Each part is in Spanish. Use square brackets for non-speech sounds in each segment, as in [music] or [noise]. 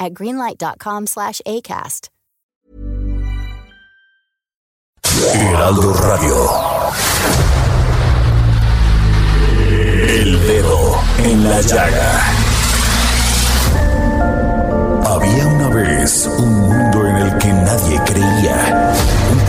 at greenlight.com slash ACAST. Heraldo Radio. El dedo en la llaga. Había una vez un mundo en el que nadie creía.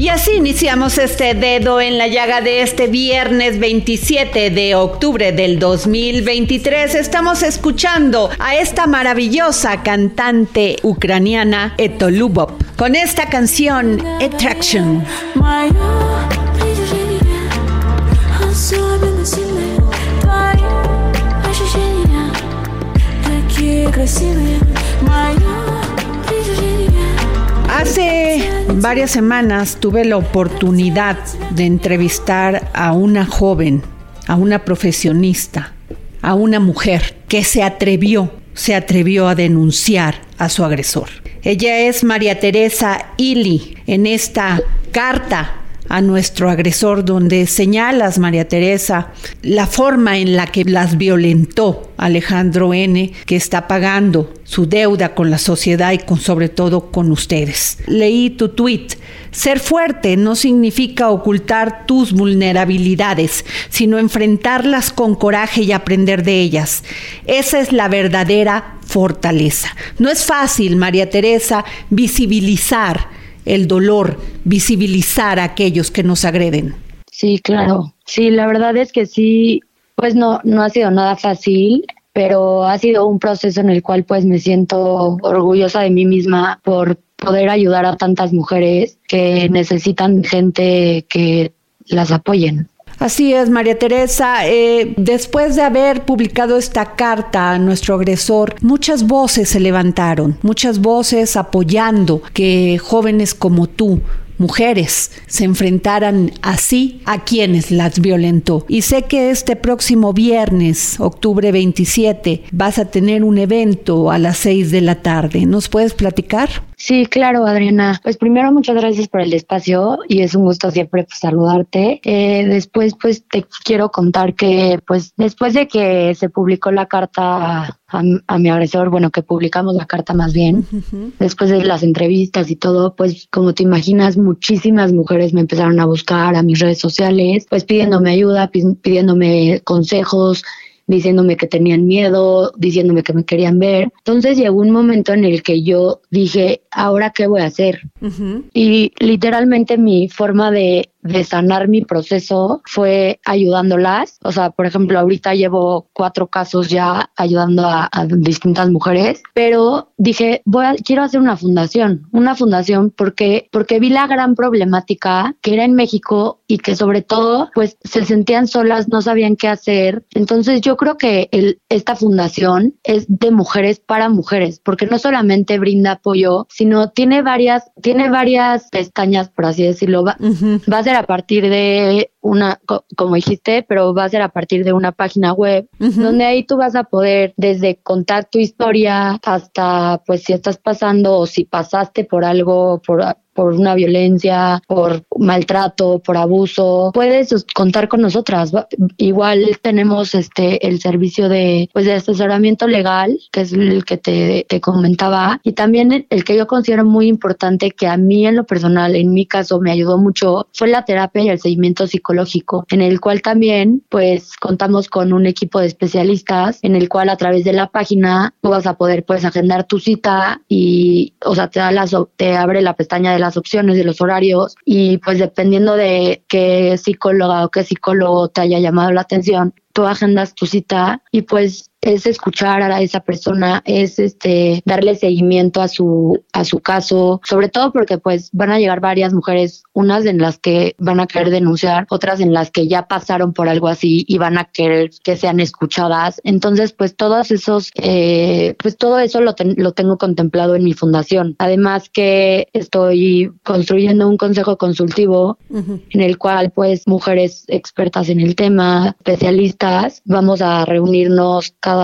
Y así iniciamos este dedo en la llaga de este viernes 27 de octubre del 2023. Estamos escuchando a esta maravillosa cantante ucraniana Etolubov con esta canción Attraction. Моё притяжение Особенно сильное Твои ощущения Такие красивые Моё притяжение Hace varias semanas tuve la oportunidad de entrevistar a una joven, a una profesionista, a una mujer que se atrevió, se atrevió a denunciar a su agresor. Ella es María Teresa Ili en esta carta a nuestro agresor donde señalas, María Teresa, la forma en la que las violentó Alejandro N., que está pagando su deuda con la sociedad y con sobre todo con ustedes. Leí tu tweet. Ser fuerte no significa ocultar tus vulnerabilidades, sino enfrentarlas con coraje y aprender de ellas. Esa es la verdadera fortaleza. No es fácil, María Teresa, visibilizar el dolor, visibilizar a aquellos que nos agreden. Sí, claro. Sí, la verdad es que sí, pues no, no ha sido nada fácil, pero ha sido un proceso en el cual pues me siento orgullosa de mí misma por poder ayudar a tantas mujeres que necesitan gente que las apoyen. Así es, María Teresa. Eh, después de haber publicado esta carta a nuestro agresor, muchas voces se levantaron, muchas voces apoyando que jóvenes como tú mujeres se enfrentaran así a quienes las violentó. Y sé que este próximo viernes, octubre 27, vas a tener un evento a las 6 de la tarde. ¿Nos puedes platicar? Sí, claro, Adriana. Pues primero muchas gracias por el espacio y es un gusto siempre pues, saludarte. Eh, después pues te quiero contar que pues después de que se publicó la carta a, a mi agresor, bueno, que publicamos la carta más bien, después de las entrevistas y todo, pues como te imaginas, muchísimas mujeres me empezaron a buscar a mis redes sociales, pues pidiéndome ayuda, pi- pidiéndome consejos, diciéndome que tenían miedo, diciéndome que me querían ver. Entonces llegó un momento en el que yo dije, ¿ahora qué voy a hacer? Y literalmente mi forma de, de sanar mi proceso fue ayudándolas. O sea, por ejemplo, ahorita llevo cuatro casos ya ayudando a, a distintas mujeres, pero dije, voy a, quiero hacer una fundación, una fundación porque, porque vi la gran problemática que era en México y que sobre todo pues se sentían solas, no sabían qué hacer. Entonces yo creo que el, esta fundación es de mujeres para mujeres, porque no solamente brinda apoyo, sino tiene varias, tiene varias pestañas, por así decirlo. Va, va a ser a partir de una, co- como dijiste, pero va a ser a partir de una página web, donde ahí tú vas a poder desde contar tu historia hasta pues si estás pasando o si pasaste por algo, por por una violencia, por maltrato, por abuso, puedes contar con nosotras. Igual tenemos este el servicio de pues de asesoramiento legal, que es el que te, te comentaba, y también el, que yo considero muy importante que a mí en lo personal, en mi caso, me ayudó mucho, fue la terapia y el seguimiento psicológico en el cual también pues contamos con un equipo de especialistas en el cual a través de la página tú vas a poder pues agendar tu cita y o sea te da las te abre la pestaña de las opciones de los horarios y pues dependiendo de qué psicóloga o qué psicólogo te haya llamado la atención tú agendas tu cita y pues es escuchar a esa persona, es este darle seguimiento a su a su caso, sobre todo porque pues van a llegar varias mujeres, unas en las que van a querer denunciar, otras en las que ya pasaron por algo así y van a querer que sean escuchadas. Entonces, pues todos esos, eh, pues todo eso lo, lo tengo contemplado en mi fundación. Además que estoy construyendo un consejo consultivo en el cual pues mujeres expertas en el tema, especialistas, vamos a reunirnos cada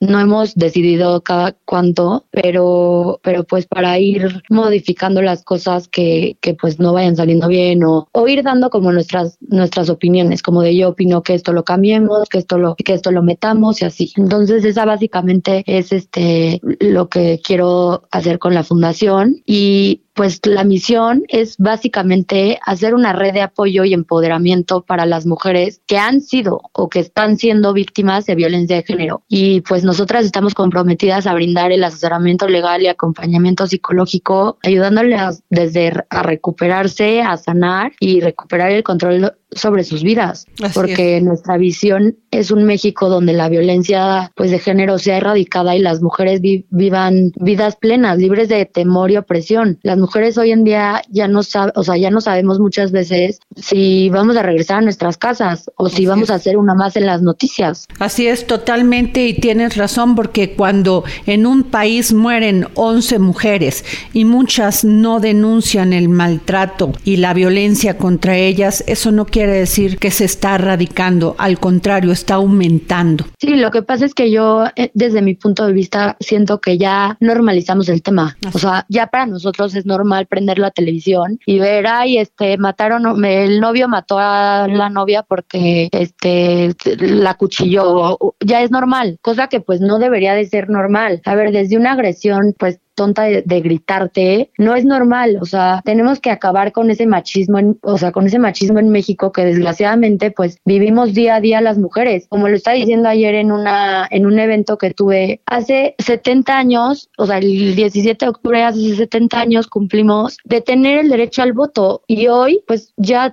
no hemos decidido cada cuánto, pero, pero pues para ir modificando las cosas que, que pues no vayan saliendo bien o, o ir dando como nuestras, nuestras opiniones, como de yo opino que esto lo cambiemos, que esto lo, que esto lo metamos y así. Entonces esa básicamente es este lo que quiero hacer con la fundación y pues la misión es básicamente hacer una red de apoyo y empoderamiento para las mujeres que han sido o que están siendo víctimas de violencia de género. Y pues nosotras estamos comprometidas a brindar el asesoramiento legal y acompañamiento psicológico, ayudándoles desde a recuperarse, a sanar y recuperar el control sobre sus vidas, porque nuestra visión es un México donde la violencia pues de género sea erradicada y las mujeres vivan vidas plenas, libres de temor y opresión. Las mujeres hoy en día ya no saben, o sea, ya no sabemos muchas veces si vamos a regresar a nuestras casas o si vamos a hacer una más en las noticias. Así es, totalmente y tienes razón porque cuando en un país mueren 11 mujeres y muchas no denuncian el maltrato y la violencia contra ellas, eso no quiere quiere decir que se está erradicando, al contrario, está aumentando. Sí, lo que pasa es que yo, eh, desde mi punto de vista, siento que ya normalizamos el tema. O sea, ya para nosotros es normal prender la televisión y ver, ay, este, mataron, el novio mató a la novia porque, este, la cuchilló. Ya es normal, cosa que pues no debería de ser normal. A ver, desde una agresión, pues tonta de, gritarte, no es normal, o sea, tenemos que acabar con ese machismo, en, o sea, con ese machismo en México que desgraciadamente pues vivimos día a día las mujeres. Como lo estaba diciendo ayer en una en un evento que tuve hace 70 años, o sea, el 17 de octubre hace 70 años cumplimos de tener el derecho al voto y hoy pues ya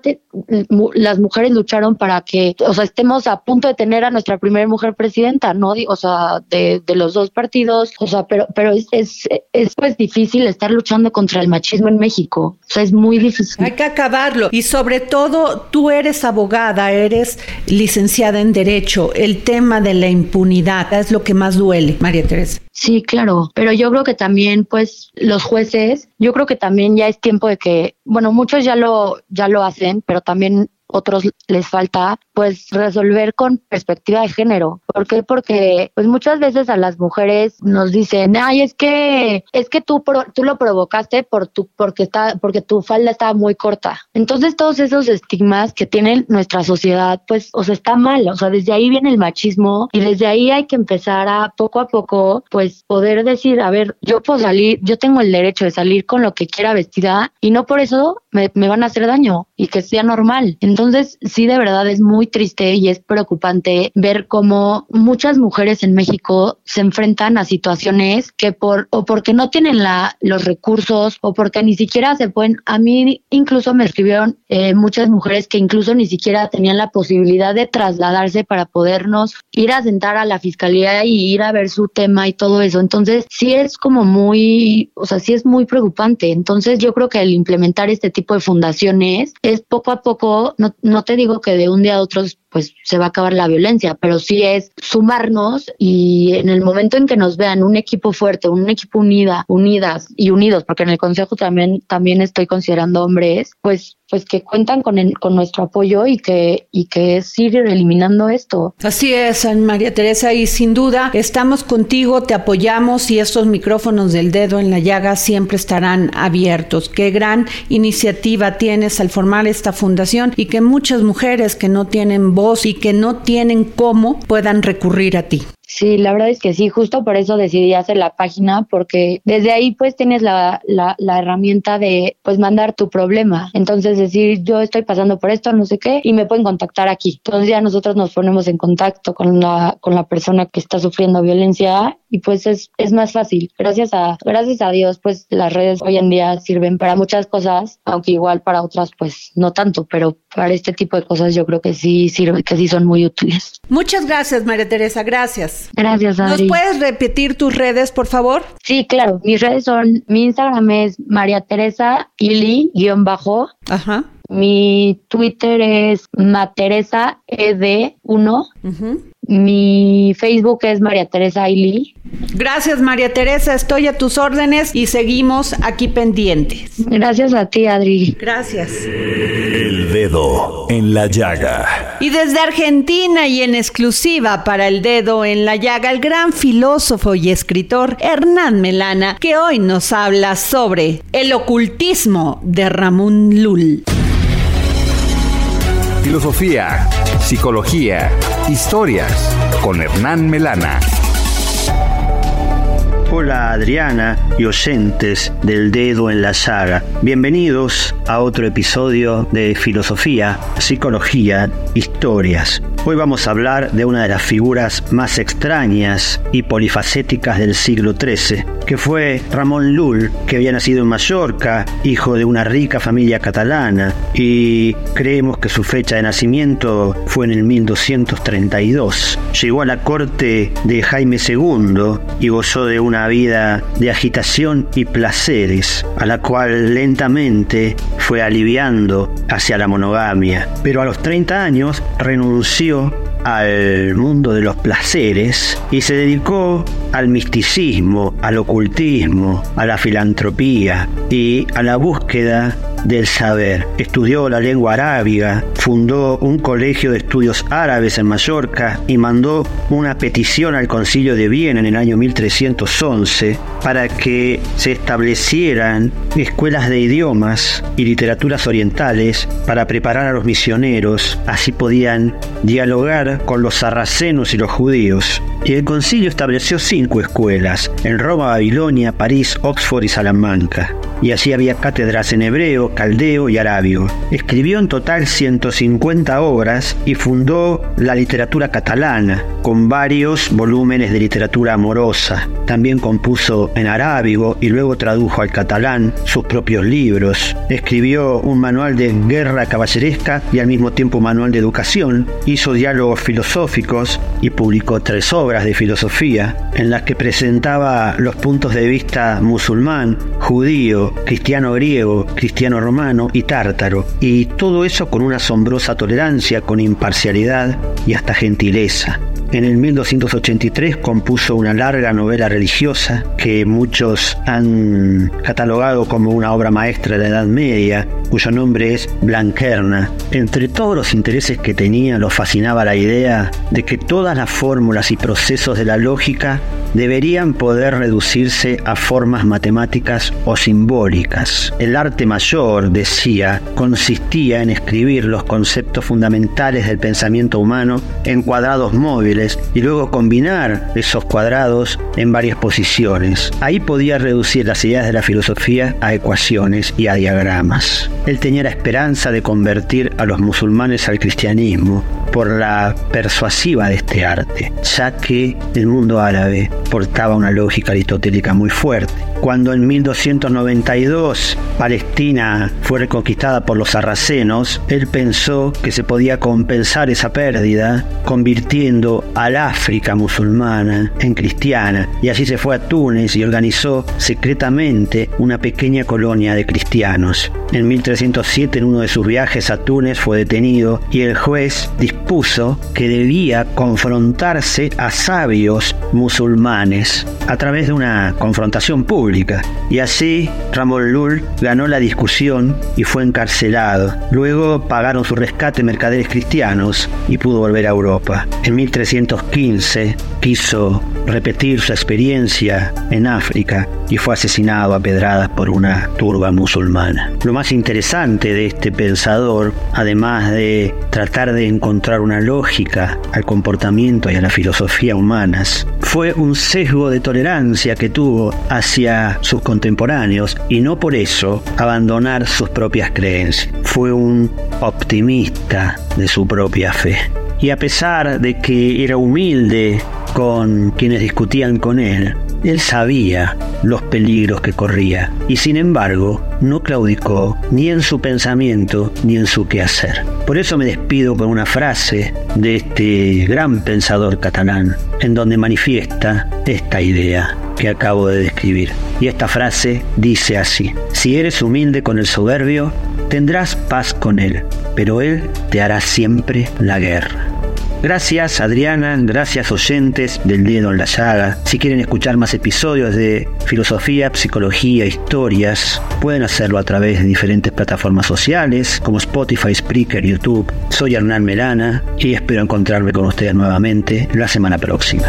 las mujeres lucharon para que, o sea, estemos a punto de tener a nuestra primera mujer presidenta, ¿no? O sea, de, de los dos partidos, o sea, pero pero es, es es pues difícil estar luchando contra el machismo en México. O sea, es muy difícil. Hay que acabarlo. Y sobre todo, tú eres abogada, eres licenciada en Derecho. El tema de la impunidad es lo que más duele, María Teresa. Sí, claro, pero yo creo que también, pues, los jueces, yo creo que también ya es tiempo de que, bueno, muchos ya lo, ya lo hacen, pero también otros les falta pues resolver con perspectiva de género. ¿Por qué? Porque pues muchas veces a las mujeres nos dicen, "Ay, es que es que tú tú lo provocaste por tu porque está porque tu falda estaba muy corta." Entonces todos esos estigmas que tiene nuestra sociedad, pues o sea, está mal, o sea, desde ahí viene el machismo y desde ahí hay que empezar a poco a poco pues poder decir, "A ver, yo puedo salir, yo tengo el derecho de salir con lo que quiera vestida y no por eso me, me van a hacer daño y que sea normal." Entonces, sí de verdad es muy triste y es preocupante ver cómo muchas mujeres en México se enfrentan a situaciones que por o porque no tienen la, los recursos o porque ni siquiera se pueden. A mí incluso me escribieron eh, muchas mujeres que incluso ni siquiera tenían la posibilidad de trasladarse para podernos ir a sentar a la fiscalía y ir a ver su tema y todo eso. Entonces sí es como muy, o sea, sí es muy preocupante. Entonces yo creo que el implementar este tipo de fundaciones es poco a poco, no, no te digo que de un día a otro pues se va a acabar la violencia, pero sí es sumarnos y en el momento en que nos vean un equipo fuerte, un equipo unida, unidas y unidos, porque en el consejo también también estoy considerando hombres, pues pues que cuentan con, con nuestro apoyo y que, y que es eliminando esto. Así es, María Teresa, y sin duda estamos contigo, te apoyamos y estos micrófonos del dedo en la llaga siempre estarán abiertos. Qué gran iniciativa tienes al formar esta fundación y que muchas mujeres que no tienen voz y que no tienen cómo puedan recurrir a ti. Sí, la verdad es que sí, justo por eso decidí hacer la página, porque desde ahí pues tienes la, la, la, herramienta de pues mandar tu problema. Entonces decir, yo estoy pasando por esto, no sé qué, y me pueden contactar aquí. Entonces ya nosotros nos ponemos en contacto con la, con la persona que está sufriendo violencia y pues es, es más fácil. Gracias a, gracias a Dios, pues las redes hoy en día sirven para muchas cosas, aunque igual para otras pues no tanto, pero para este tipo de cosas yo creo que sí sirve, que sí son muy útiles. Muchas gracias, María Teresa, gracias. Gracias, Adri. ¿Nos puedes repetir tus redes, por favor? Sí, claro. Mis redes son, mi Instagram es María Teresa Ili, guion bajo. Ajá. Mi Twitter es Materesa ED1. Mi Facebook es María Teresa Ailí. Gracias, María Teresa. Estoy a tus órdenes y seguimos aquí pendientes. Gracias a ti, Adri. Gracias. El dedo en la llaga. Y desde Argentina y en exclusiva para el dedo en la llaga, el gran filósofo y escritor Hernán Melana, que hoy nos habla sobre el ocultismo de Ramón Lull. Filosofía, psicología, historias con Hernán Melana. Hola Adriana y oyentes del dedo en la saga. Bienvenidos a otro episodio de Filosofía, Psicología, Historias. Hoy vamos a hablar de una de las figuras más extrañas y polifacéticas del siglo XIII, que fue Ramón Lull, que había nacido en Mallorca, hijo de una rica familia catalana, y creemos que su fecha de nacimiento fue en el 1232. Llegó a la corte de Jaime II y gozó de una vida de agitación y placeres, a la cual lentamente fue aliviando hacia la monogamia. Pero a los 30 años renunció yo al mundo de los placeres y se dedicó al misticismo, al ocultismo, a la filantropía y a la búsqueda del saber. Estudió la lengua arábiga, fundó un colegio de estudios árabes en Mallorca y mandó una petición al Concilio de Viena en el año 1311 para que se establecieran escuelas de idiomas y literaturas orientales para preparar a los misioneros, así podían dialogar con los sarracenos y los judíos. Y el concilio estableció cinco escuelas, en Roma, Babilonia, París, Oxford y Salamanca. Y así había cátedras en hebreo, caldeo y arábigo. Escribió en total 150 obras y fundó la literatura catalana, con varios volúmenes de literatura amorosa. También compuso en arábigo y luego tradujo al catalán sus propios libros. Escribió un manual de guerra caballeresca y al mismo tiempo un manual de educación. Hizo diálogos filosóficos y publicó tres obras de filosofía en las que presentaba los puntos de vista musulmán, judío, cristiano griego, cristiano romano y tártaro. Y todo eso con una asombrosa tolerancia, con imparcialidad y hasta gentileza. En el 1283 compuso una larga novela religiosa que muchos han catalogado como una obra maestra de la Edad Media, cuyo nombre es Blanquerna. Entre todos los intereses que tenía, lo fascinaba la idea de que todas las fórmulas y procesos de la lógica deberían poder reducirse a formas matemáticas o simbólicas. El arte mayor, decía, consistía en escribir los conceptos fundamentales del pensamiento humano en cuadrados móviles y luego combinar esos cuadrados en varias posiciones. Ahí podía reducir las ideas de la filosofía a ecuaciones y a diagramas. Él tenía la esperanza de convertir a los musulmanes al cristianismo por la persuasiva de este arte, ya que el mundo árabe portaba una lógica aristotélica muy fuerte. Cuando en 1292 Palestina fue reconquistada por los sarracenos, él pensó que se podía compensar esa pérdida convirtiendo al África musulmana en cristiana y así se fue a Túnez y organizó secretamente una pequeña colonia de cristianos. En 1307 en uno de sus viajes a Túnez fue detenido y el juez dispuso que debía confrontarse a sabios musulmanes a través de una confrontación pública y así Ramón Lull ganó la discusión y fue encarcelado. Luego pagaron su rescate mercaderes cristianos y pudo volver a Europa. En 1315 quiso repetir su experiencia en África y fue asesinado a pedradas por una turba musulmana. Lo más interesante de este pensador, además de tratar de encontrar una lógica al comportamiento y a la filosofía humanas, fue un sesgo de tolerancia que tuvo hacia sus contemporáneos y no por eso abandonar sus propias creencias. Fue un optimista de su propia fe. Y a pesar de que era humilde con quienes discutían con él, él sabía los peligros que corría y sin embargo no claudicó ni en su pensamiento ni en su quehacer. Por eso me despido con una frase de este gran pensador catalán en donde manifiesta esta idea que acabo de describir. Y esta frase dice así, si eres humilde con el soberbio, tendrás paz con él, pero él te hará siempre la guerra. Gracias Adriana, gracias oyentes del dedo en la llaga. Si quieren escuchar más episodios de filosofía, psicología, historias, pueden hacerlo a través de diferentes plataformas sociales como Spotify, Spreaker, YouTube. Soy Hernán Melana y espero encontrarme con ustedes nuevamente la semana próxima.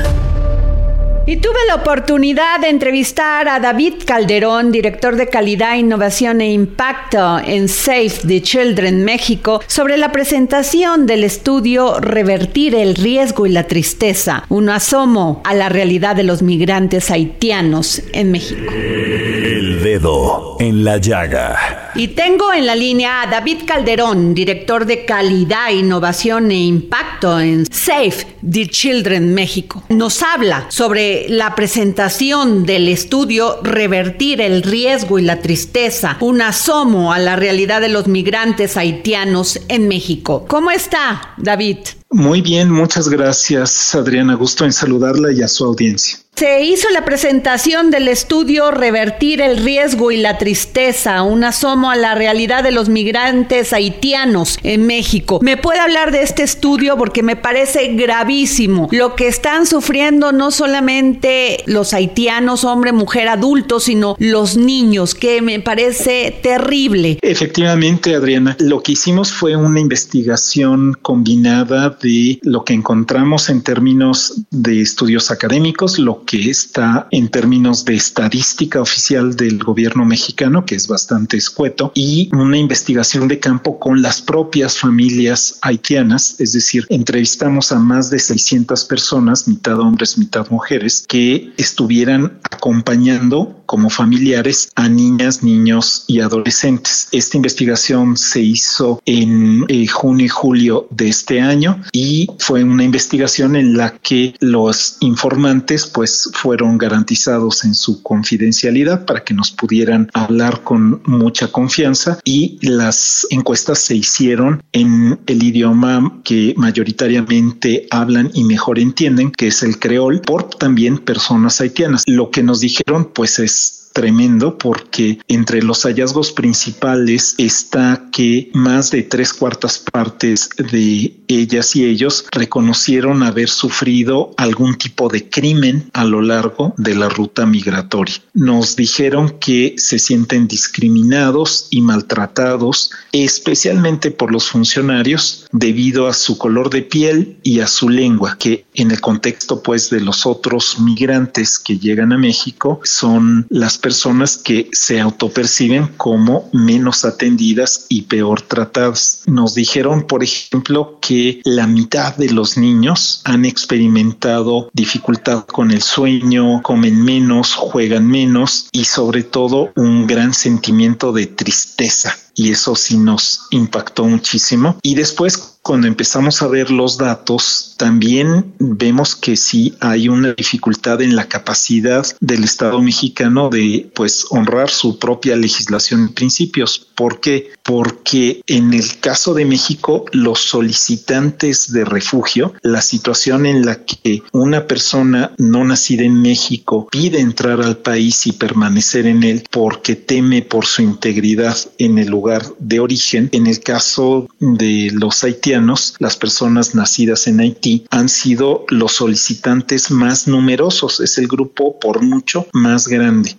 Y tuve la oportunidad de entrevistar a David Calderón, director de calidad, innovación e impacto en Safe the Children México, sobre la presentación del estudio Revertir el riesgo y la tristeza, un asomo a la realidad de los migrantes haitianos en México. El dedo en la llaga. Y tengo en la línea a David Calderón, director de calidad, innovación e impacto en Safe the Children México. Nos habla sobre la presentación del estudio Revertir el riesgo y la tristeza, un asomo a la realidad de los migrantes haitianos en México. ¿Cómo está, David? Muy bien, muchas gracias, Adriana. Gusto en saludarla y a su audiencia. Se hizo la presentación del estudio Revertir el riesgo y la tristeza, un asomo a la realidad de los migrantes haitianos en México. ¿Me puede hablar de este estudio? Porque me parece gravísimo lo que están sufriendo no solamente los haitianos, hombre, mujer, adultos, sino los niños, que me parece terrible. Efectivamente, Adriana, lo que hicimos fue una investigación combinada de lo que encontramos en términos de estudios académicos, lo que está en términos de estadística oficial del gobierno mexicano, que es bastante escueto, y una investigación de campo con las propias familias haitianas, es decir, entrevistamos a más de 600 personas, mitad hombres, mitad mujeres, que estuvieran acompañando como familiares a niñas, niños y adolescentes. Esta investigación se hizo en eh, junio y julio de este año y fue una investigación en la que los informantes pues fueron garantizados en su confidencialidad para que nos pudieran hablar con mucha confianza y las encuestas se hicieron en el idioma que mayoritariamente hablan y mejor entienden, que es el creol, por también personas haitianas. Lo que nos dijeron pues es tremendo porque entre los hallazgos principales está que más de tres cuartas partes de ellas y ellos reconocieron haber sufrido algún tipo de crimen a lo largo de la ruta migratoria. Nos dijeron que se sienten discriminados y maltratados, especialmente por los funcionarios debido a su color de piel y a su lengua, que en el contexto pues de los otros migrantes que llegan a México son las personas que se autoperciben como menos atendidas y peor tratadas. Nos dijeron, por ejemplo, que la mitad de los niños han experimentado dificultad con el sueño, comen menos, juegan menos y sobre todo un gran sentimiento de tristeza y eso sí nos impactó muchísimo. Y después, cuando empezamos a ver los datos, también vemos que sí hay una dificultad en la capacidad del Estado mexicano de pues honrar su propia legislación y principios. ¿Por qué? Porque en el caso de México, los solicitantes de refugio, la situación en la que una persona no nacida en México pide entrar al país y permanecer en él porque teme por su integridad en el lugar de origen. En el caso de los haitianos, haitianos, las personas nacidas en Haití, han sido los solicitantes más numerosos. Es el grupo por mucho más grande.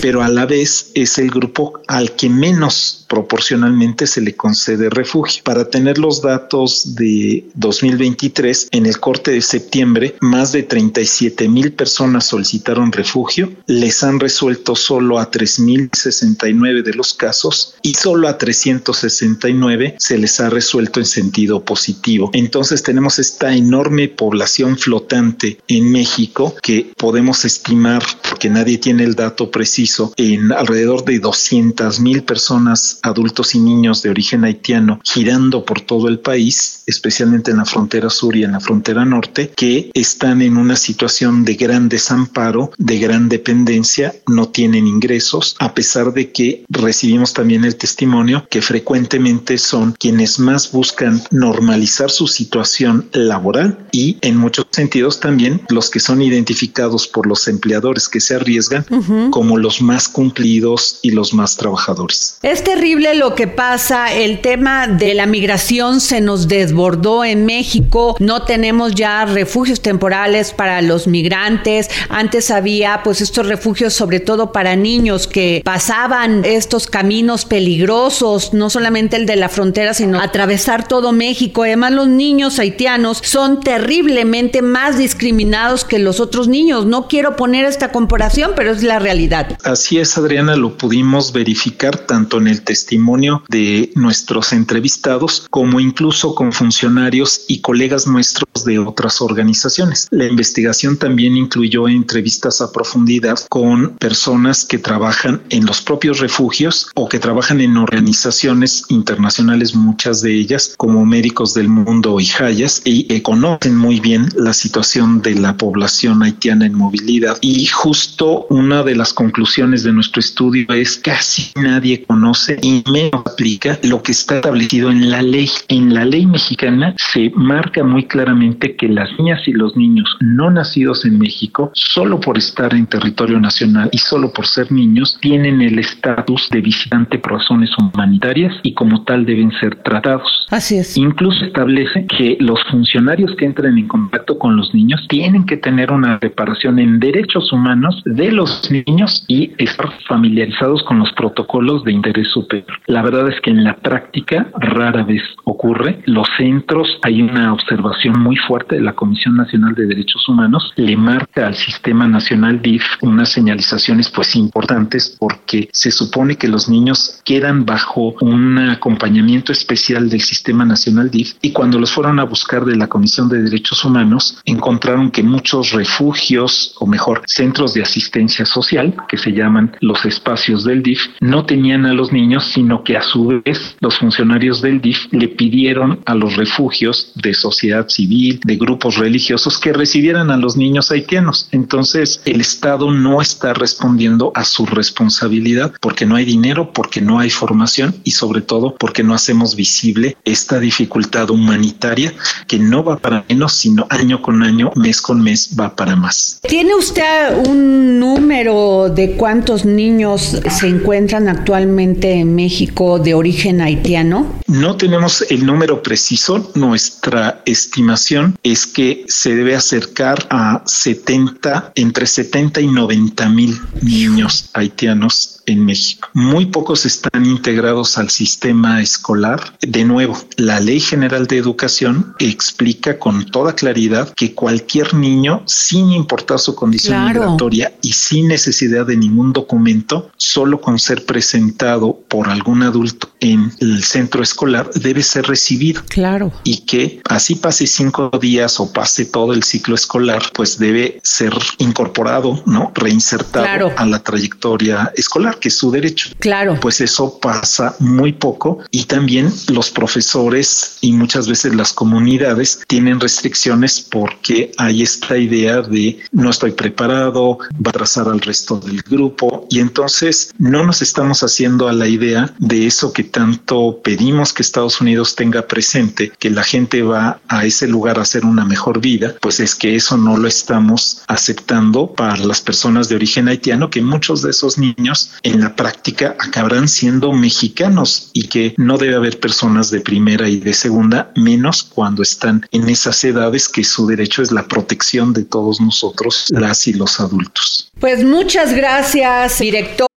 Pero a la vez es el grupo al que menos proporcionalmente se le concede refugio. Para tener los datos de 2023, en el corte de septiembre, más de 37 mil personas solicitaron refugio, les han resuelto solo a 3.069 de los casos y solo a 369 se les ha resuelto en sentido positivo. Entonces tenemos esta enorme población flotante en México que podemos estimar, porque nadie tiene el dato preciso, en alrededor de 200 mil personas adultos y niños de origen haitiano girando por todo el país, especialmente en la frontera sur y en la frontera norte, que están en una situación de gran desamparo, de gran dependencia, no tienen ingresos, a pesar de que recibimos también el testimonio que frecuentemente son quienes más buscan normalizar su situación laboral y en muchos sentidos también los que son identificados por los empleadores que se arriesgan como los más cumplidos y los más trabajadores. Es terrible lo que pasa, el tema de la migración se nos desbordó en México, no tenemos ya refugios temporales para los migrantes, antes había pues estos refugios sobre todo para niños que pasaban estos caminos peligrosos, no solamente el de la frontera, sino atravesar todo México. Además los niños haitianos son terriblemente más discriminados que los otros niños. No quiero poner esta comparación, pero es la realidad. Así es, Adriana, lo pudimos verificar tanto en el testimonio de nuestros entrevistados como incluso con funcionarios y colegas nuestros de otras organizaciones. La investigación también incluyó entrevistas a profundidad con personas que trabajan en los propios refugios o que trabajan en organizaciones internacionales, muchas de ellas como Médicos del Mundo y Hayas, y conocen muy bien la situación de la población haitiana en movilidad. Y justo una de las conclusiones de nuestro estudio es casi nadie conoce y menos aplica lo que está establecido en la ley. En la ley mexicana se marca muy claramente que las niñas y los niños no nacidos en México, solo por estar en territorio nacional y solo por ser niños, tienen el estatus de visitante por razones humanitarias y como tal deben ser tratados. Así es. Incluso establece que los funcionarios que entren en contacto con los niños tienen que tener una reparación en derechos humanos de los niños y estar familiarizados con los protocolos de interés superior. La verdad es que en la práctica rara vez ocurre. Los centros, hay una observación muy fuerte de la Comisión Nacional de Derechos Humanos, le marca al Sistema Nacional DIF unas señalizaciones pues importantes porque se supone que los niños quedan bajo un acompañamiento especial del Sistema Nacional DIF y cuando los fueron a buscar de la Comisión de Derechos Humanos encontraron que muchos refugios o mejor centros de asistencia social que se llaman los espacios del DIF no tenían a los niños sino que a su vez los funcionarios del DIF le pidieron a los refugios de sociedad civil, de grupos religiosos que recibieran a los niños haitianos. Entonces el Estado no está respondiendo a su responsabilidad porque no hay dinero, porque no hay formación y sobre todo porque no hacemos visible esta dificultad humanitaria que no va para menos, sino año con año, mes con mes va para más. ¿Tiene usted un número de cuántos niños se encuentran actualmente en México de origen haitiano? No tenemos el número preciso. Nuestra estimación es que se debe acercar a 70, entre 70 y 90 mil niños haitianos en México. Muy pocos están integrados al sistema escolar. De nuevo, la Ley General de Educación explica con toda claridad que cualquier niño, sin importar su condición migratoria y sin necesidad de ningún documento, solo con ser presentado por algún adulto en el centro escolar, debe ser recibido. Claro. Y que así pase cinco días o pase todo el ciclo escolar, pues debe ser incorporado, ¿no? Reinsertado a la trayectoria escolar que su derecho. Claro. Pues eso pasa muy poco y también los profesores y muchas veces las comunidades tienen restricciones porque hay esta idea de no estoy preparado, va a trazar al resto del grupo y entonces no nos estamos haciendo a la idea de eso que tanto pedimos que Estados Unidos tenga presente, que la gente va a ese lugar a hacer una mejor vida, pues es que eso no lo estamos aceptando para las personas de origen haitiano, que muchos de esos niños en la práctica acabarán siendo mexicanos y que no debe haber personas de primera y de segunda, menos cuando están en esas edades que su derecho es la protección de todos nosotros, las y los adultos. Pues muchas gracias, director.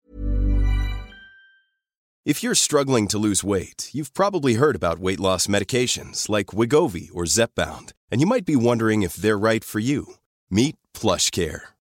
If you're struggling to lose weight, you've probably heard about weight loss medications like Wigovi or Zepbound, and you might be wondering if they're right for you. Meet PlushCare,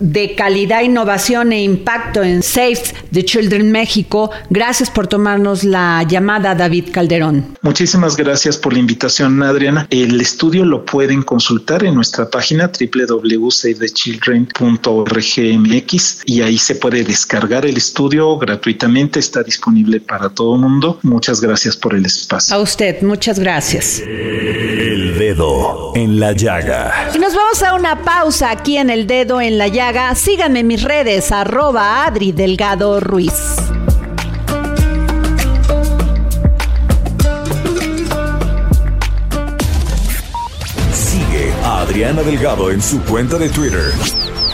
De calidad, innovación e impacto en Save the Children México. Gracias por tomarnos la llamada, David Calderón. Muchísimas gracias por la invitación, Adriana. El estudio lo pueden consultar en nuestra página www.savethechildren.org.mx y ahí se puede descargar el estudio gratuitamente. Está disponible para todo el mundo. Muchas gracias por el espacio. A usted, muchas gracias. El dedo en la llaga. Y nos vamos a una pausa aquí en el dedo en la llaga, síganme en mis redes, arroba Adri Delgado Ruiz. Sigue a Adriana Delgado en su cuenta de Twitter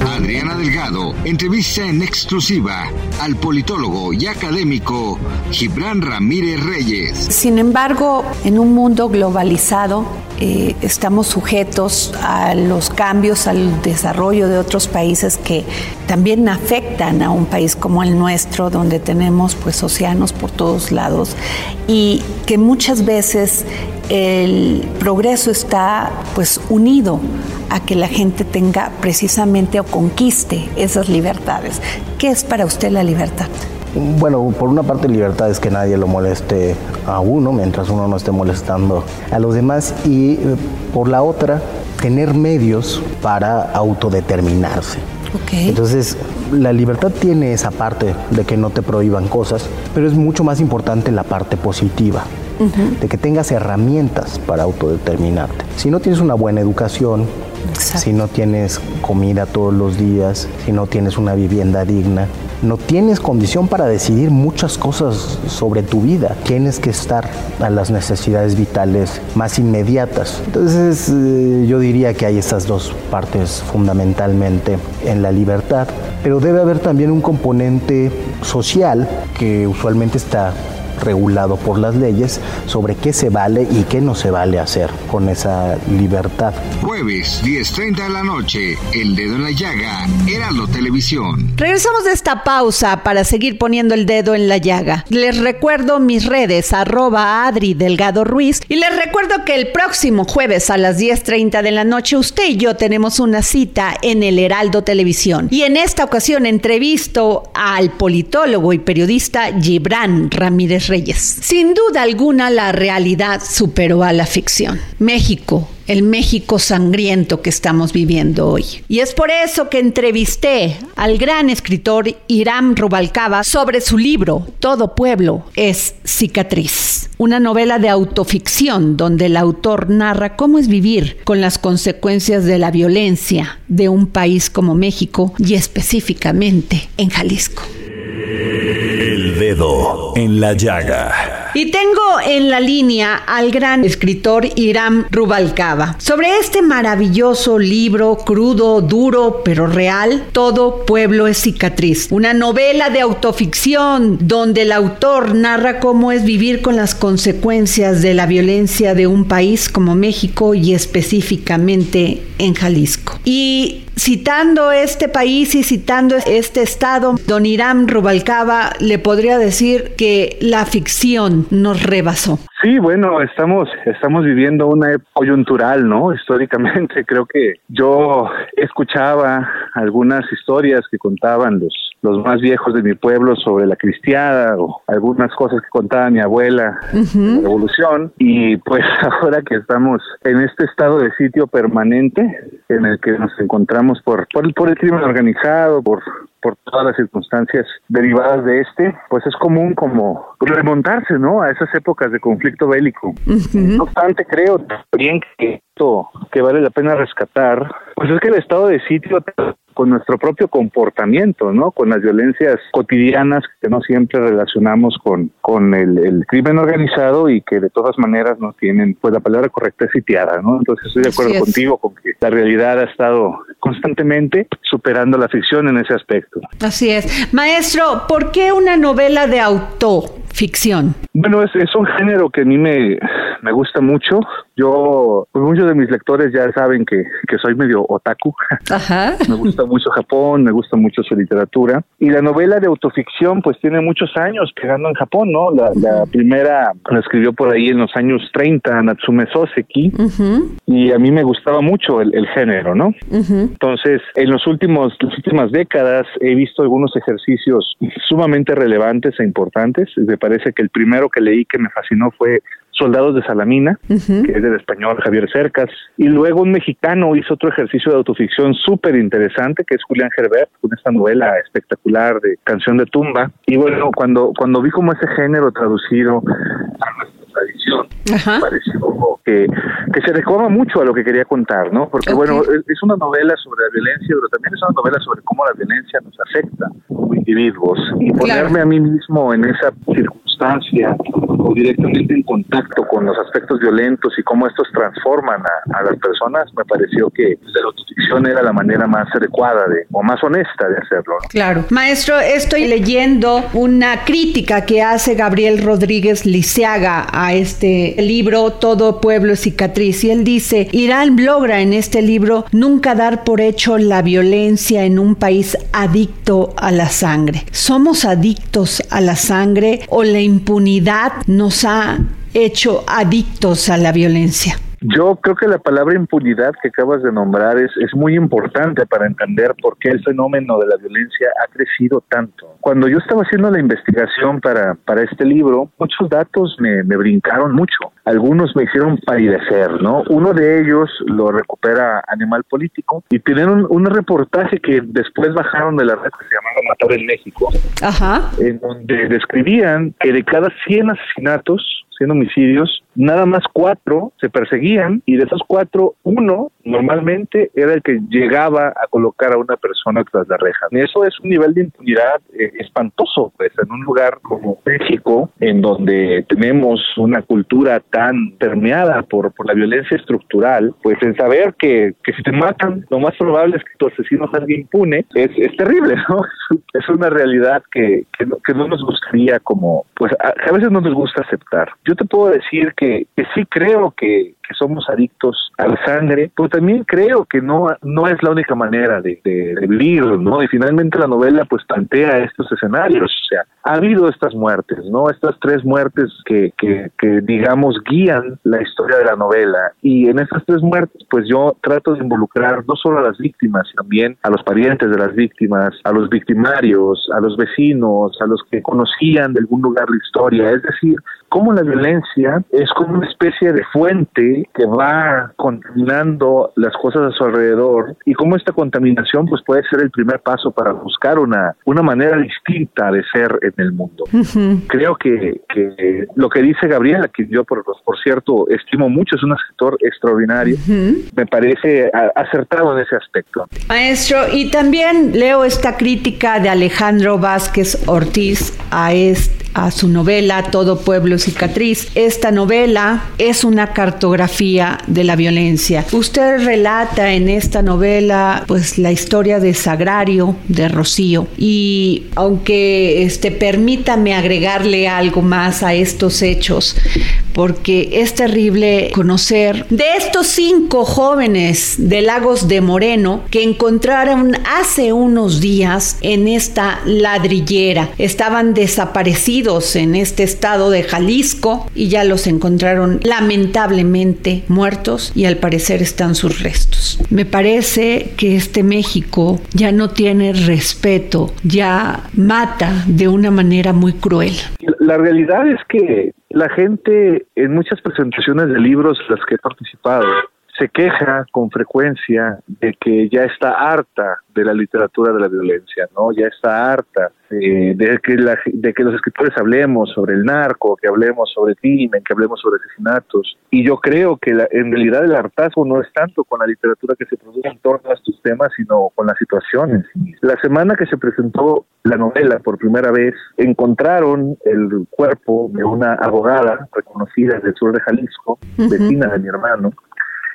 Adriana Delgado entrevista en exclusiva al politólogo y académico Gibran Ramírez Reyes. Sin embargo, en un mundo globalizado, eh, estamos sujetos a los cambios, al desarrollo de otros países que también afectan a un país como el nuestro, donde tenemos pues océanos por todos lados y que muchas veces el progreso está pues unido a que la gente tenga precisamente o conquiste esas libertades. ¿Qué es para usted la libertad? Bueno, por una parte libertad es que nadie lo moleste a uno mientras uno no esté molestando a los demás y por la otra tener medios para autodeterminarse. Entonces, la libertad tiene esa parte de que no te prohíban cosas, pero es mucho más importante la parte positiva, de que tengas herramientas para autodeterminarte. Si no tienes una buena educación, si no tienes comida todos los días, si no tienes una vivienda digna, no tienes condición para decidir muchas cosas sobre tu vida. Tienes que estar a las necesidades vitales más inmediatas. Entonces eh, yo diría que hay estas dos partes fundamentalmente en la libertad, pero debe haber también un componente social que usualmente está regulado por las leyes sobre qué se vale y qué no se vale hacer con esa libertad. Jueves, 10.30 de la noche, El Dedo en la Llaga, Heraldo Televisión. Regresamos de esta pausa para seguir poniendo el dedo en la llaga. Les recuerdo mis redes, arroba Adri Delgado Ruiz, y les recuerdo que el próximo jueves a las 10.30 de la noche usted y yo tenemos una cita en el Heraldo Televisión. Y en esta ocasión entrevisto al politólogo y periodista Gibran Ramírez Reyes. Sin duda alguna la realidad superó a la ficción. México, el México sangriento que estamos viviendo hoy. Y es por eso que entrevisté al gran escritor Iram Rubalcaba sobre su libro Todo pueblo es cicatriz, una novela de autoficción donde el autor narra cómo es vivir con las consecuencias de la violencia de un país como México y específicamente en Jalisco. Dedo en la llaga. Y tengo en la línea al gran escritor Irán Rubalcaba sobre este maravilloso libro crudo, duro, pero real, Todo pueblo es cicatriz. Una novela de autoficción donde el autor narra cómo es vivir con las consecuencias de la violencia de un país como México y específicamente en Jalisco. Y citando este país y citando este estado, don Irán Rubalcaba le podría decir que la ficción nos rebasó. Sí, bueno, estamos estamos viviendo una época coyuntural, ¿no? [laughs] Históricamente creo que yo escuchaba algunas historias que contaban los los más viejos de mi pueblo sobre la cristiada o algunas cosas que contaba mi abuela de la revolución y pues [laughs] ahora que estamos en este estado de sitio permanente en el que nos encontramos por por el, por el crimen organizado, por por todas las circunstancias derivadas de este, pues es común como remontarse, ¿no? A esas épocas de conflicto bélico. No obstante, creo también que esto que vale la pena rescatar, pues es que el estado de sitio con nuestro propio comportamiento, ¿no? Con las violencias cotidianas que no siempre relacionamos con, con el, crimen organizado y que de todas maneras no tienen, pues la palabra correcta es sitiada, ¿no? Entonces estoy de acuerdo contigo con que la realidad ha estado constantemente superando la ficción en ese aspecto. Así es. Maestro, ¿por qué una novela de autoficción? Bueno, es, es un género que a mí me, me gusta mucho. Yo, pues muchos de mis lectores ya saben que, que soy medio otaku. [laughs] Ajá. me gusta mucho Japón, me gusta mucho su literatura. Y la novela de autoficción, pues tiene muchos años pegando en Japón, ¿no? La, la primera la escribió por ahí en los años 30, Natsume Soseki. Y a mí me gustaba mucho el, el género, ¿no? Entonces, en los últimos, las últimas décadas he visto algunos ejercicios sumamente relevantes e importantes. Me parece que el primero que leí que me fascinó fue Soldados de Salamina, que es del español Javier Cercas, y luego un mexicano hizo otro ejercicio de autoficción súper interesante, que es Julián Gerbert, con esta novela espectacular de Canción de Tumba. Y bueno, cuando, cuando vi como ese género traducido a nuestra tradición, me pareció que, que se adecuaba mucho a lo que quería contar, ¿no? Porque bueno, es, es una novela sobre la violencia, pero también es una novela sobre cómo la violencia nos afecta como individuos. Y ponerme a mí mismo en esa circunstancia o directamente en contacto con los aspectos violentos y cómo estos transforman a, a las personas, me pareció que pues, la autoficción era la manera más adecuada de, o más honesta de hacerlo. ¿no? Claro. Maestro, estoy leyendo una crítica que hace Gabriel Rodríguez Liceaga a este libro Todo pueblo cicatriz y él dice, Irán logra en este libro nunca dar por hecho la violencia en un país adicto a la sangre. ¿Somos adictos a la sangre o la impunidad nos ha hecho adictos a la violencia? Yo creo que la palabra impunidad que acabas de nombrar es, es muy importante para entender por qué el fenómeno de la violencia ha crecido tanto. Cuando yo estaba haciendo la investigación para, para este libro, muchos datos me, me brincaron mucho. Algunos me hicieron palidecer, ¿no? Uno de ellos lo recupera Animal Político y tienen un, un reportaje que después bajaron de la red que se llamaba Matar en México, Ajá. en donde describían que de cada 100 asesinatos, 100 homicidios, nada más cuatro se perseguían y de esos cuatro, uno normalmente era el que llegaba a colocar a una persona tras la reja. Y eso es un nivel de impunidad eh, espantoso, pues en un lugar como México, en donde tenemos una cultura tan permeada por, por la violencia estructural, pues el saber que, que si te matan, lo más probable es que tu asesino salga impune, es, es terrible, ¿no? [laughs] Es una realidad que, que no nos gustaría como, pues a, a veces no nos gusta aceptar. Yo te puedo decir que, que sí creo que, somos adictos a la sangre, pero también creo que no, no es la única manera de, vivir, ¿no? Y finalmente la novela pues plantea estos escenarios, o sea, ha habido estas muertes, ¿no? Estas tres muertes que, que, que digamos guían la historia de la novela y en estas tres muertes pues yo trato de involucrar no solo a las víctimas, también a los parientes de las víctimas, a los victimarios, a los vecinos, a los que conocían de algún lugar la historia, es decir, cómo la violencia es como una especie de fuente que, que va contaminando las cosas a su alrededor y cómo esta contaminación pues puede ser el primer paso para buscar una, una manera distinta de ser en el mundo. Creo que, que, lo que dice Gabriela, que yo por, por cierto estimo mucho, es un escritor extraordinario, me parece acertado en ese aspecto. Maestro, y también leo esta crítica de Alejandro Vázquez Ortiz a este a su novela Todo Pueblo Cicatriz. Esta novela es una cartografía de la violencia. Usted relata en esta novela pues la historia de Sagrario, de Rocío y aunque este permítame agregarle algo más a estos hechos porque es terrible conocer de estos cinco jóvenes de Lagos de Moreno que encontraron hace unos días en esta ladrillera. Estaban desaparecidos en este estado de Jalisco y ya los encontraron lamentablemente muertos y al parecer están sus restos. Me parece que este México ya no tiene respeto, ya mata de una manera muy cruel. La realidad es que la gente en muchas presentaciones de libros en las que he participado se queja con frecuencia de que ya está harta de la literatura de la violencia, ¿no? Ya está harta de, que de que los escritores hablemos sobre el narco, que hablemos sobre crimen, que hablemos sobre asesinatos. Y yo creo que en realidad el hartazgo no es tanto con la literatura que se produce en torno a estos temas, sino con las situaciones. La semana que se presentó la novela por primera vez, encontraron el cuerpo de una abogada reconocida del sur de Jalisco, vecina de mi hermano,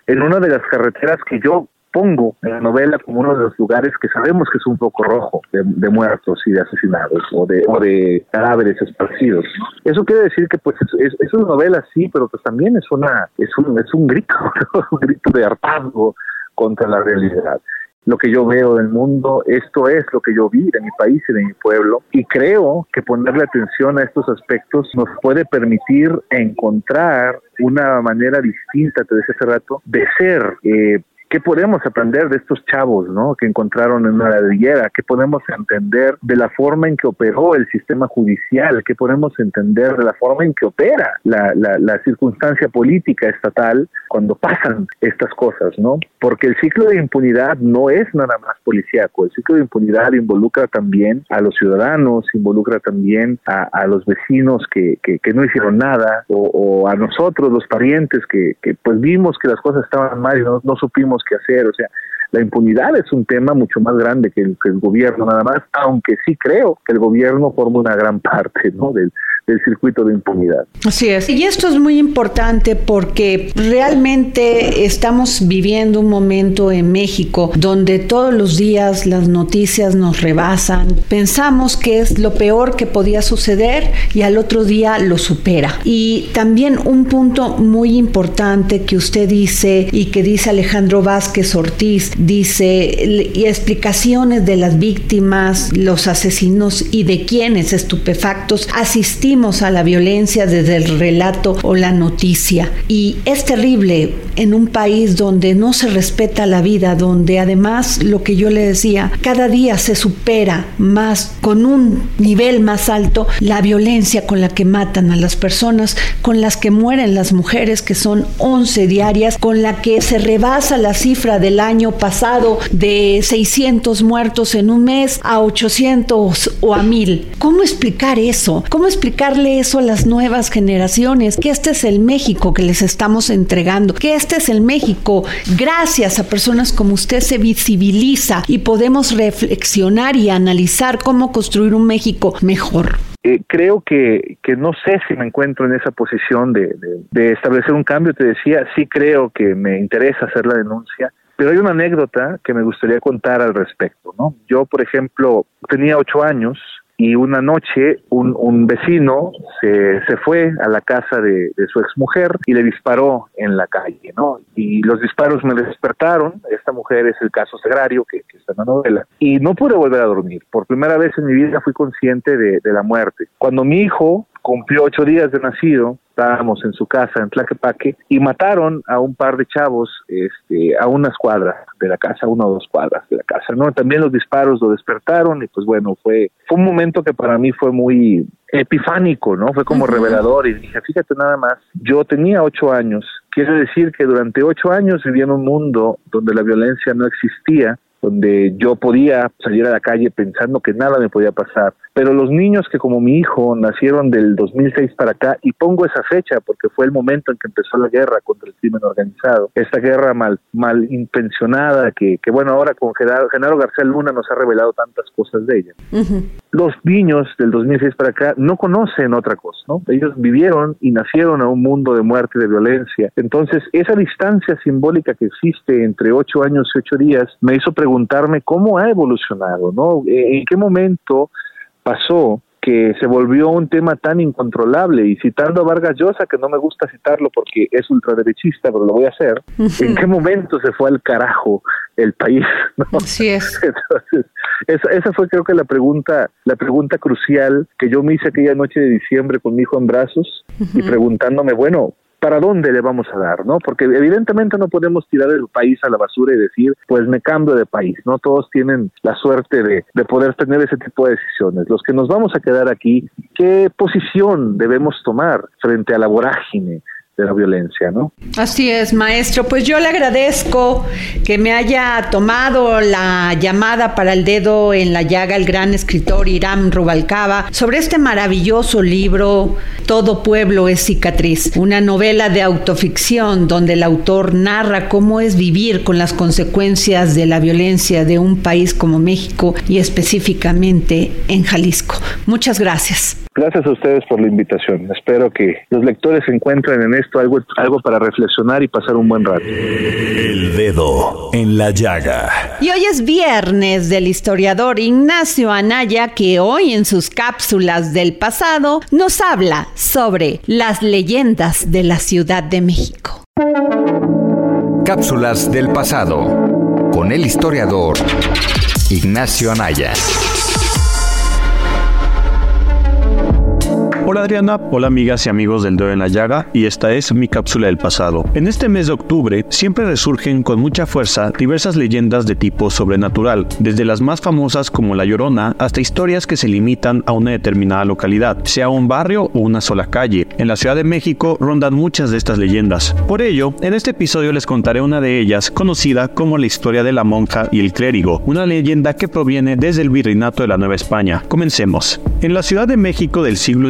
en una de las carreteras que yo pongo en la novela como uno de los lugares que sabemos que es un poco rojo de, muertos y de asesinados o de, o de cadáveres esparcidos. Eso quiere decir que pues es, es, una novela sí, pero pues también es una es un es un grito, [laughs] un grito de hartazgo contra la realidad lo que yo veo del mundo, esto es lo que yo vi de mi país y de mi pueblo. Y creo que ponerle atención a estos aspectos nos puede permitir encontrar una manera distinta, te decía hace rato, de ser eh, ¿Qué podemos aprender de estos chavos ¿no? que encontraron en una ladrillera? ¿Qué podemos entender de la forma en que operó el sistema judicial? ¿Qué podemos entender de la forma en que opera la, la, la circunstancia política estatal cuando pasan estas cosas? ¿no? Porque el ciclo de impunidad no es nada más policíaco, el ciclo de impunidad involucra también a los ciudadanos, involucra también a, a los vecinos que, que, que, no hicieron nada o, o, a nosotros, los parientes, que, que pues vimos que las cosas estaban mal y no, no supimos que hacer. O sea, la impunidad es un tema mucho más grande que el, que el, gobierno nada más, aunque sí creo que el gobierno forma una gran parte ¿no? del, del circuito de impunidad. Así es. Y esto es muy importante porque realmente estamos viviendo un momento en México donde todos los días las noticias nos rebasan. Pensamos que es lo peor que podía suceder y al otro día lo supera. Y también un punto muy importante que usted dice y que dice Alejandro Vázquez Ortiz, dice y explicaciones de las víctimas, los asesinos y de quienes estupefactos asistimos a la violencia desde el relato o la noticia. Y es terrible en un país donde no se respeta la vida, donde además lo que yo le decía, cada día se supera más, con un nivel más alto, la violencia con la que matan a las personas, con las que mueren las mujeres, que son 11 diarias, con la que se rebasa la cifra del año pasado de 600 muertos en un mes a 800 o a 1000. ¿Cómo explicar eso? ¿Cómo explicar eso a las nuevas generaciones, que este es el México que les estamos entregando, que este es el México, gracias a personas como usted se visibiliza y podemos reflexionar y analizar cómo construir un México mejor. Eh, creo que, que no sé si me encuentro en esa posición de, de, de establecer un cambio, te decía, sí creo que me interesa hacer la denuncia, pero hay una anécdota que me gustaría contar al respecto, ¿no? Yo, por ejemplo, tenía ocho años, y una noche un, un vecino se, se, fue a la casa de, de, su exmujer y le disparó en la calle, ¿no? Y los disparos me despertaron, esta mujer es el caso sagrario que, que, está en la novela, y no pude volver a dormir. Por primera vez en mi vida fui consciente de, de la muerte. Cuando mi hijo cumplió ocho días de nacido, estábamos en su casa en Tlaquepaque y mataron a un par de chavos este, a unas cuadras de la casa, una o dos cuadras de la casa, ¿no? También los disparos lo despertaron y pues bueno, fue, fue un momento que para mí fue muy epifánico, ¿no? Fue como uh -huh. revelador y dije, fíjate nada más, yo tenía ocho años, Quiere decir que durante ocho años viví en un mundo donde la violencia no existía, donde yo podía salir a la calle pensando que nada me podía pasar. Pero los niños que como mi hijo nacieron del 2006 para acá, y pongo esa fecha porque fue el momento en que empezó la guerra contra el crimen organizado, esta guerra mal, mal intencionada que, que bueno, ahora con Genaro, García Luna nos ha revelado tantas cosas de ella. Los niños del 2006 para acá no conocen otra cosa, ¿no? Ellos vivieron y nacieron a un mundo de muerte y de violencia. Entonces, esa distancia simbólica que existe entre ocho años y ocho días me hizo preguntarme cómo ha evolucionado, ¿no? ¿En qué momento pasó que se volvió un tema tan incontrolable y citando a Vargas Llosa, que no me gusta citarlo porque es ultraderechista, pero lo voy a hacer, ¿en qué momento se fue al carajo el país? [laughs] ¿no? Así es. Entonces, esa, esa fue creo que la pregunta, la pregunta crucial que yo me hice aquella noche de diciembre con mi hijo en brazos y preguntándome, bueno, para dónde le vamos a dar, ¿no? Porque evidentemente no podemos tirar el país a la basura y decir, pues me cambio de país, ¿no? Todos tienen la suerte de, de poder tener ese tipo de decisiones. Los que nos vamos a quedar aquí, ¿qué posición debemos tomar frente a la vorágine? De la violencia, ¿no? Así es, maestro. Pues yo le agradezco que me haya tomado la llamada para el dedo en la llaga el gran escritor Irán Rubalcaba sobre este maravilloso libro Todo pueblo es cicatriz, una novela de autoficción donde el autor narra cómo es vivir con las consecuencias de la violencia de un país como México y específicamente en Jalisco. Muchas gracias. Gracias a ustedes por la invitación. Espero que los lectores encuentren en esto algo, algo para reflexionar y pasar un buen rato. El dedo en la llaga. Y hoy es viernes del historiador Ignacio Anaya que hoy en sus cápsulas del pasado nos habla sobre las leyendas de la Ciudad de México. Cápsulas del pasado con el historiador Ignacio Anaya. Hola Adriana, hola amigas y amigos del Dedo en la Llaga y esta es mi cápsula del pasado. En este mes de octubre siempre resurgen con mucha fuerza diversas leyendas de tipo sobrenatural, desde las más famosas como La Llorona hasta historias que se limitan a una determinada localidad, sea un barrio o una sola calle. En la Ciudad de México rondan muchas de estas leyendas. Por ello, en este episodio les contaré una de ellas conocida como la historia de la monja y el clérigo, una leyenda que proviene desde el virreinato de la Nueva España. Comencemos. En la Ciudad de México del siglo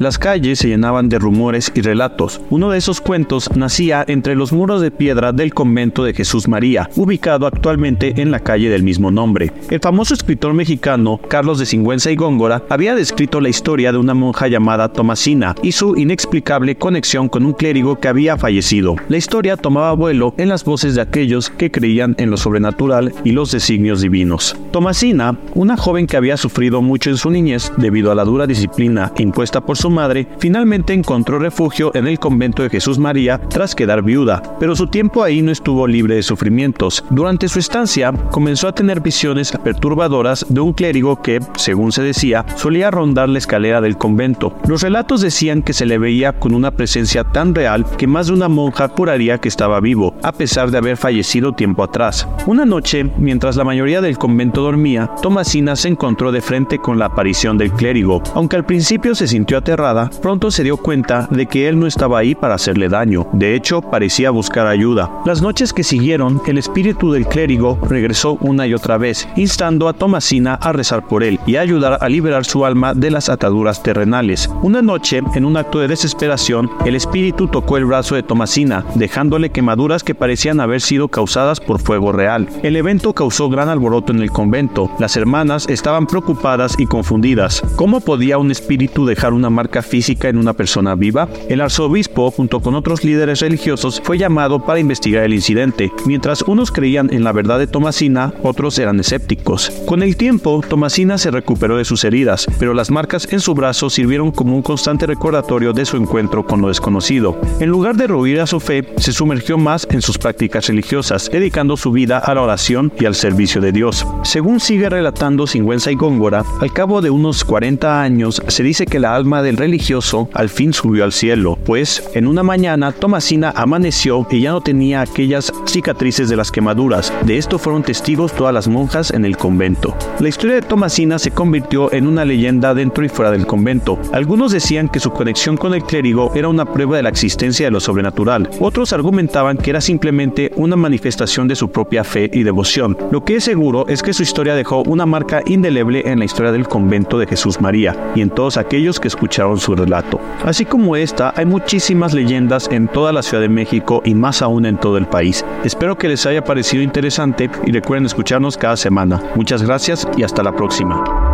Las calles se llenaban de rumores y relatos. Uno de esos cuentos nacía entre los muros de piedra del convento de Jesús María, ubicado actualmente en la calle del mismo nombre. El famoso escritor mexicano Carlos de Singüenza y Góngora había descrito la historia de una monja llamada Tomasina y su inexplicable conexión con un clérigo que había fallecido. La historia tomaba vuelo en las voces de aquellos que creían en lo sobrenatural y los designios divinos. Tomasina, una joven que había sufrido mucho en su niñez debido a la dura disciplina impuesta por su madre, finalmente encontró refugio en el convento de Jesús María tras quedar viuda, pero su tiempo ahí no estuvo libre de sufrimientos. Durante su estancia, comenzó a tener visiones perturbadoras de un clérigo que, según se decía, solía rondar la escalera del convento. Los relatos decían que se le veía con una presencia tan real que más de una monja juraría que estaba vivo, a pesar de haber fallecido tiempo atrás. Una noche, mientras la mayoría del convento dormía, Tomasina se encontró de frente con la aparición del clérigo. Aunque al principio se sintió aterrada, pronto se dio cuenta de que él no estaba ahí para hacerle daño. De hecho, parecía buscar ayuda. Las noches que siguieron, el espíritu del clérigo regresó una y otra vez, instando a Tomasina a rezar por él y a ayudar a liberar su alma de las ataduras terrenales. Una noche, en un acto de desesperación, el espíritu tocó el brazo de Tomasina, dejándole quemaduras que parecían haber sido causadas por fuego real. El evento causó gran alboroto en el convento. Las hermanas estaban preocupadas y confundidas. ¿Cómo podía un espíritu dejar una marca física en una persona viva? El arzobispo, junto con otros líderes religiosos, fue llamado para investigar el incidente. Mientras unos creían en la verdad de Tomasina, otros eran escépticos. Con el tiempo, Tomasina se recuperó de sus heridas, pero las marcas en su brazo sirvieron como un constante recordatorio de su encuentro con lo desconocido. En lugar de rehuir a su fe, se sumergió más en sus prácticas religiosas, dedicando su vida a la oración y al servicio de Dios. Según sigue relatando Singüenza y Góngora, al cabo de unos 40 años se dice que la alma del religioso al fin subió al cielo, pues en una mañana Tomasina amaneció y ya no tenía aquellas cicatrices de las quemaduras. De esto fueron testigos todas las monjas en el convento. La historia de Tomasina se convirtió en una leyenda dentro y fuera del convento. Algunos decían que su conexión con el clérigo era una prueba de la existencia de lo sobrenatural. Otros argumentaban que era simplemente una manifestación de su propia fe y devoción. Lo que es seguro es que su historia dejó una marca indeleble en la historia del convento de Jesús María y en todos aquellos escucharon su relato. Así como esta, hay muchísimas leyendas en toda la Ciudad de México y más aún en todo el país. Espero que les haya parecido interesante y recuerden escucharnos cada semana. Muchas gracias y hasta la próxima.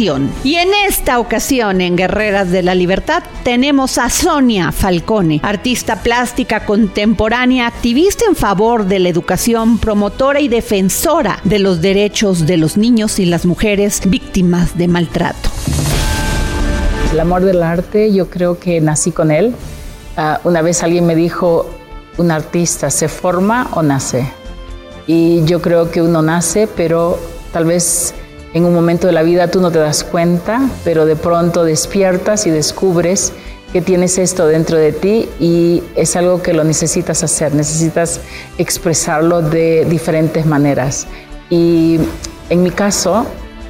y en esta ocasión, en Guerreras de la Libertad, tenemos a Sonia Falcone, artista plástica contemporánea, activista en favor de la educación, promotora y defensora de los derechos de los niños y las mujeres víctimas de maltrato. El amor del arte, yo creo que nací con él. Uh, una vez alguien me dijo, un artista se forma o nace. Y yo creo que uno nace, pero tal vez en un momento de la vida tú no te das cuenta, pero de pronto despiertas y descubres que tienes esto dentro de ti y es algo que lo necesitas hacer, necesitas expresarlo de diferentes maneras. Y en mi caso,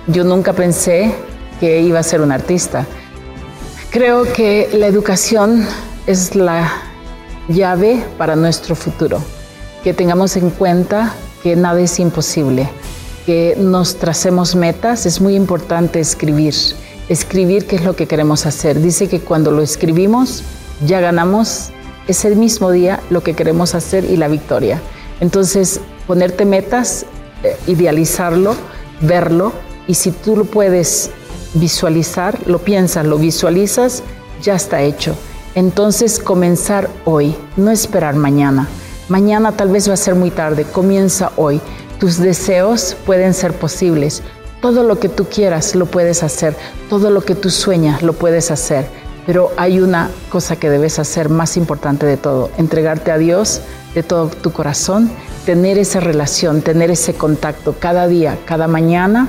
yo nunca pensé que iba a ser un artista. Creo que la educación es la llave para nuestro futuro, que tengamos en cuenta que nada es imposible que nos tracemos metas, es muy importante escribir. Escribir qué es lo que queremos hacer. Dice que cuando lo escribimos, ya ganamos ese mismo día lo que queremos hacer y la victoria. Entonces, ponerte metas, eh, idealizarlo, verlo, y si tú lo puedes visualizar, lo piensas, lo visualizas, ya está hecho. Entonces, comenzar hoy, no esperar mañana. Mañana tal vez va a ser muy tarde, comienza hoy. Tus deseos pueden ser posibles. Todo lo que tú quieras lo puedes hacer. Todo lo que tú sueñas lo puedes hacer. Pero hay una cosa que debes hacer más importante de todo. Entregarte a Dios de todo tu corazón, tener esa relación, tener ese contacto cada día, cada mañana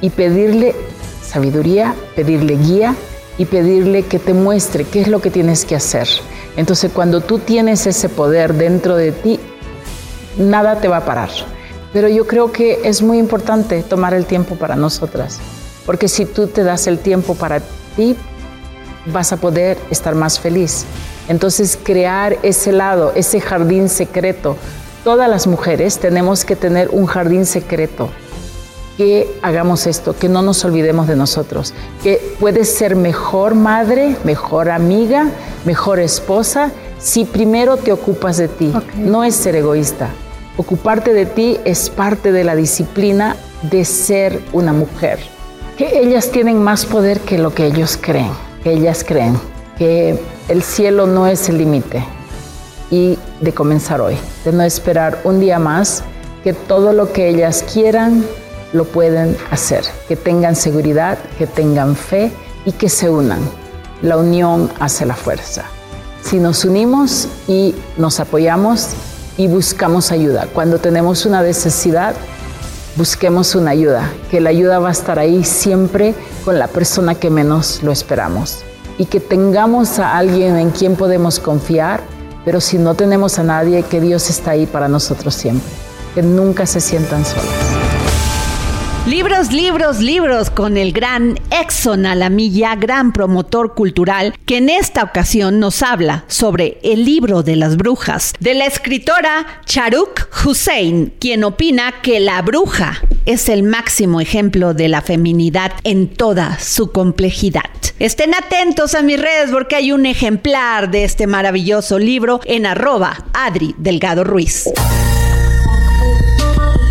y pedirle sabiduría, pedirle guía y pedirle que te muestre qué es lo que tienes que hacer. Entonces cuando tú tienes ese poder dentro de ti, nada te va a parar. Pero yo creo que es muy importante tomar el tiempo para nosotras, porque si tú te das el tiempo para ti, vas a poder estar más feliz. Entonces, crear ese lado, ese jardín secreto. Todas las mujeres tenemos que tener un jardín secreto. Que hagamos esto, que no nos olvidemos de nosotros, que puedes ser mejor madre, mejor amiga, mejor esposa, si primero te ocupas de ti. No es ser egoísta, Ocuparte de ti es parte de la disciplina de ser una mujer. Que ellas tienen más poder que lo que ellos creen, que ellas creen, que el cielo no es el límite. Y de comenzar hoy, de no esperar un día más, que todo lo que ellas quieran lo pueden hacer, que tengan seguridad, que tengan fe y que se unan. La unión hace la fuerza. Si nos unimos y nos apoyamos, y buscamos ayuda. Cuando tenemos una necesidad, busquemos una ayuda, que la ayuda va a estar ahí siempre con la persona que menos lo esperamos. Y que tengamos a alguien en quien podemos confiar, pero si no tenemos a nadie, que Dios está ahí para nosotros siempre. Que nunca se sientan solas. Libros, libros, libros con el gran Exxon Alamilla, gran promotor cultural, que en esta ocasión nos habla sobre el libro de las brujas, de la escritora Charuk Hussein, quien opina que la bruja es el máximo ejemplo de la feminidad en toda su complejidad. Estén atentos a mis redes porque hay un ejemplar de este maravilloso libro en arroba Adri Delgado Ruiz.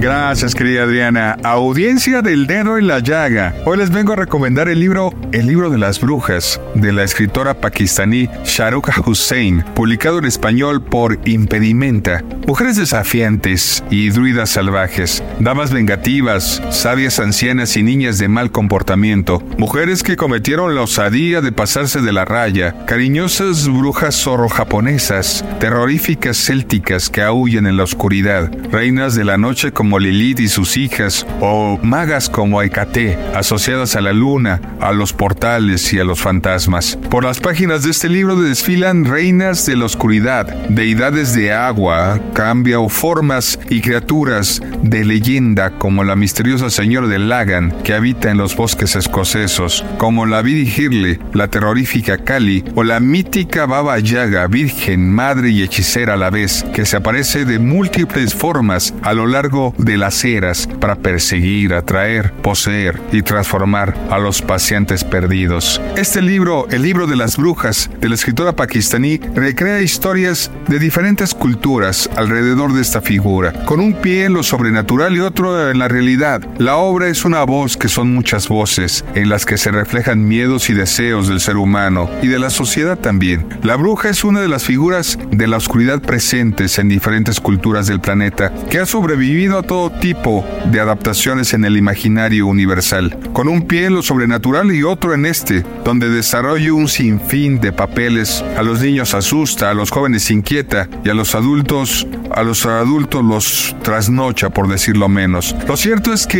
Gracias, querida Adriana. Audiencia del dedo en la llaga. Hoy les vengo a recomendar el libro El libro de las brujas de la escritora pakistaní Shahrukh Hussein, publicado en español por Impedimenta. Mujeres desafiantes y druidas salvajes, damas vengativas, sabias ancianas y niñas de mal comportamiento, mujeres que cometieron la osadía de pasarse de la raya, cariñosas brujas zorro japonesas, terroríficas célticas que aúllan en la oscuridad, reinas de la noche como Lilith y sus hijas, o magas como Hecate, asociadas a la luna, a los portales y a los fantasmas. Por las páginas de este libro desfilan reinas de la oscuridad, deidades de agua, cambio formas y criaturas de leyenda como la misteriosa señora de Lagan que habita en los bosques escocesos, como la Virgirle, la terrorífica Kali o la mítica Baba Yaga, virgen, madre y hechicera a la vez, que se aparece de múltiples formas a lo largo de las eras para perseguir, atraer, poseer y transformar a los pacientes perdidos. Este libro, El libro de las brujas, de la escritora pakistaní, recrea historias de diferentes culturas alrededor de esta figura, con un pie en lo sobrenatural y otro en la realidad. La obra es una voz que son muchas voces, en las que se reflejan miedos y deseos del ser humano y de la sociedad también. La bruja es una de las figuras de la oscuridad presentes en diferentes culturas del planeta, que ha sobrevivido a todo tipo de adaptaciones en el imaginario universal, con un pie en lo sobrenatural y otro en este, donde desarrolla un sinfín de papeles. A los niños asusta, a los jóvenes inquieta y a los adultos, a los adultos los trasnocha, por decirlo menos. Lo cierto es que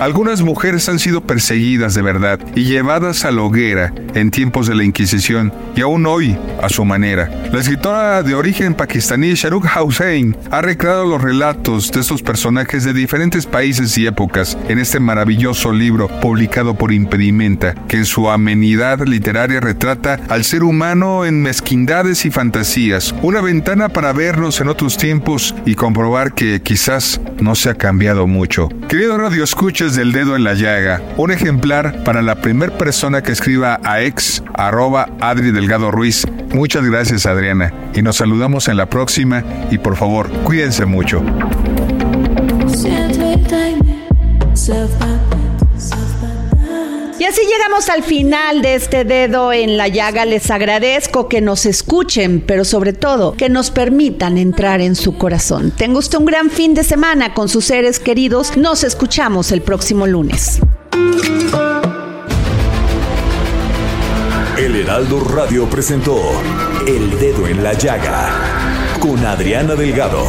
Algunas mujeres han sido perseguidas de verdad y llevadas a la hoguera en tiempos de la Inquisición y aún hoy a su manera. La escritora de origen pakistaní Shahrukh Hussain ha recreado los relatos de estos personajes de diferentes países y épocas en este maravilloso libro publicado por Impedimenta, que en su amenidad literaria retrata al ser humano en mezquindades y fantasías, una ventana para vernos en otros tiempos y comprobar que quizás no se ha cambiado mucho. Querido Radio Escuchas del Dedo en la Llaga, un ejemplar para la primera persona que escriba a ex arroba Adri Delgado Ruiz. Muchas gracias Adriana y nos saludamos en la próxima y por favor cuídense mucho. Así llegamos al final de este dedo en la llaga. Les agradezco que nos escuchen, pero sobre todo que nos permitan entrar en su corazón. Tenga usted un gran fin de semana con sus seres queridos. Nos escuchamos el próximo lunes. El Heraldo Radio presentó El Dedo en la Llaga con Adriana Delgado.